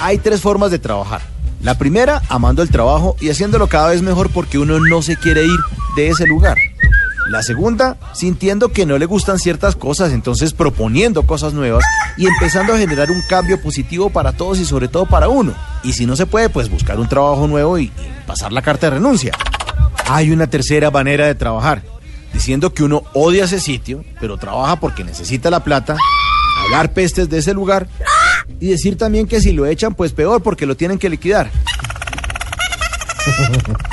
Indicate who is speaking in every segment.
Speaker 1: Hay tres formas de trabajar. La primera, amando el trabajo y haciéndolo cada vez mejor porque uno no se quiere ir de ese lugar. La segunda, sintiendo que no le gustan ciertas cosas, entonces proponiendo cosas nuevas y empezando a generar un cambio positivo para todos y sobre todo para uno. Y si no se puede, pues buscar un trabajo nuevo y, pasar la carta de renuncia. Hay una tercera manera de trabajar, diciendo que uno odia ese sitio, pero trabaja porque necesita la plata, hablar pestes de ese lugar y decir también que si lo echan, pues peor porque lo tienen que liquidar.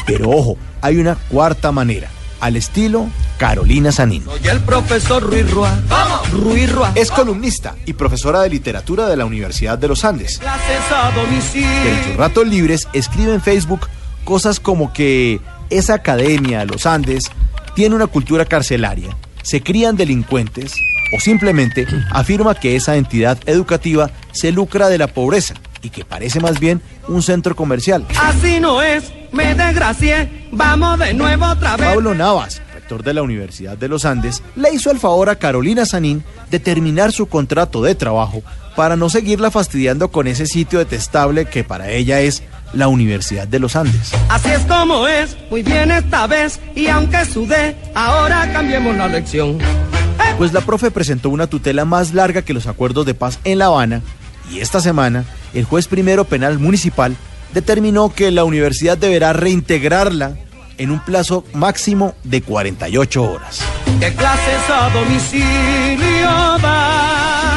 Speaker 1: Pero ojo, hay una cuarta manera, al estilo Carolina Sanín.
Speaker 2: Soy el profesor Ruiz Rua. ¡Vamos! Ruiz Rua.
Speaker 1: Es columnista y profesora de literatura de la Universidad de los Andes.
Speaker 2: Clases a domicilio.
Speaker 1: Pero en sus ratos libres escribe en Facebook cosas como que esa academia, los Andes, tiene una cultura carcelaria, se crían delincuentes o simplemente afirma que esa entidad educativa se lucra de la pobreza y que parece más bien un centro comercial.
Speaker 2: Así no es, me desgracié. Vamos de nuevo otra vez.
Speaker 1: Pablo Navas, rector de la Universidad de los Andes, le hizo el favor a Carolina Sanín de terminar su contrato de trabajo para no seguirla fastidiando con ese sitio detestable que para ella es la Universidad de los Andes.
Speaker 2: Así es como es, muy bien esta vez. Y aunque sudé, ahora cambiemos la lección.
Speaker 1: Pues la profe presentó una tutela más larga que los acuerdos de paz en La Habana y esta semana el juez primero penal municipal determinó que la universidad deberá reintegrarla en un plazo máximo de 48 horas.
Speaker 2: ¿Qué clases a domicilio?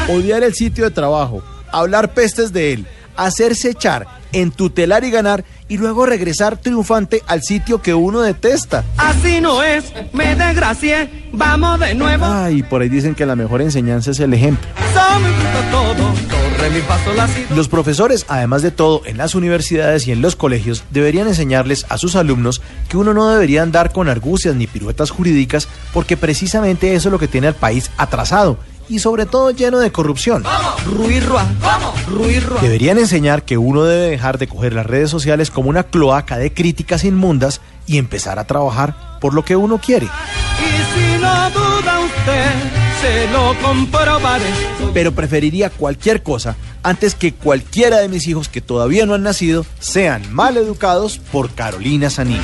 Speaker 1: Odiar el sitio de trabajo, hablar pestes de él, hacerse echar, entutelar y ganar y luego regresar triunfante al sitio que uno detesta.
Speaker 2: Así no es, me desgracié. Vamos de nuevo.
Speaker 1: Ay, por ahí dicen que la mejor enseñanza es el ejemplo. Los profesores, además de todo, en las universidades y en los colegios, deberían enseñarles a sus alumnos que uno no debería andar con argucias ni piruetas jurídicas, porque precisamente eso es lo que tiene al país atrasado y sobre todo lleno de corrupción. Deberían enseñar que uno debe dejar de coger las redes sociales como una cloaca de críticas inmundas y empezar a trabajar por lo que uno quiere.
Speaker 2: Y si no duda usted, se lo comprobaré.
Speaker 1: Pero preferiría cualquier cosa antes que cualquiera de mis hijos que todavía no han nacido sean mal educados por Carolina Sanillo.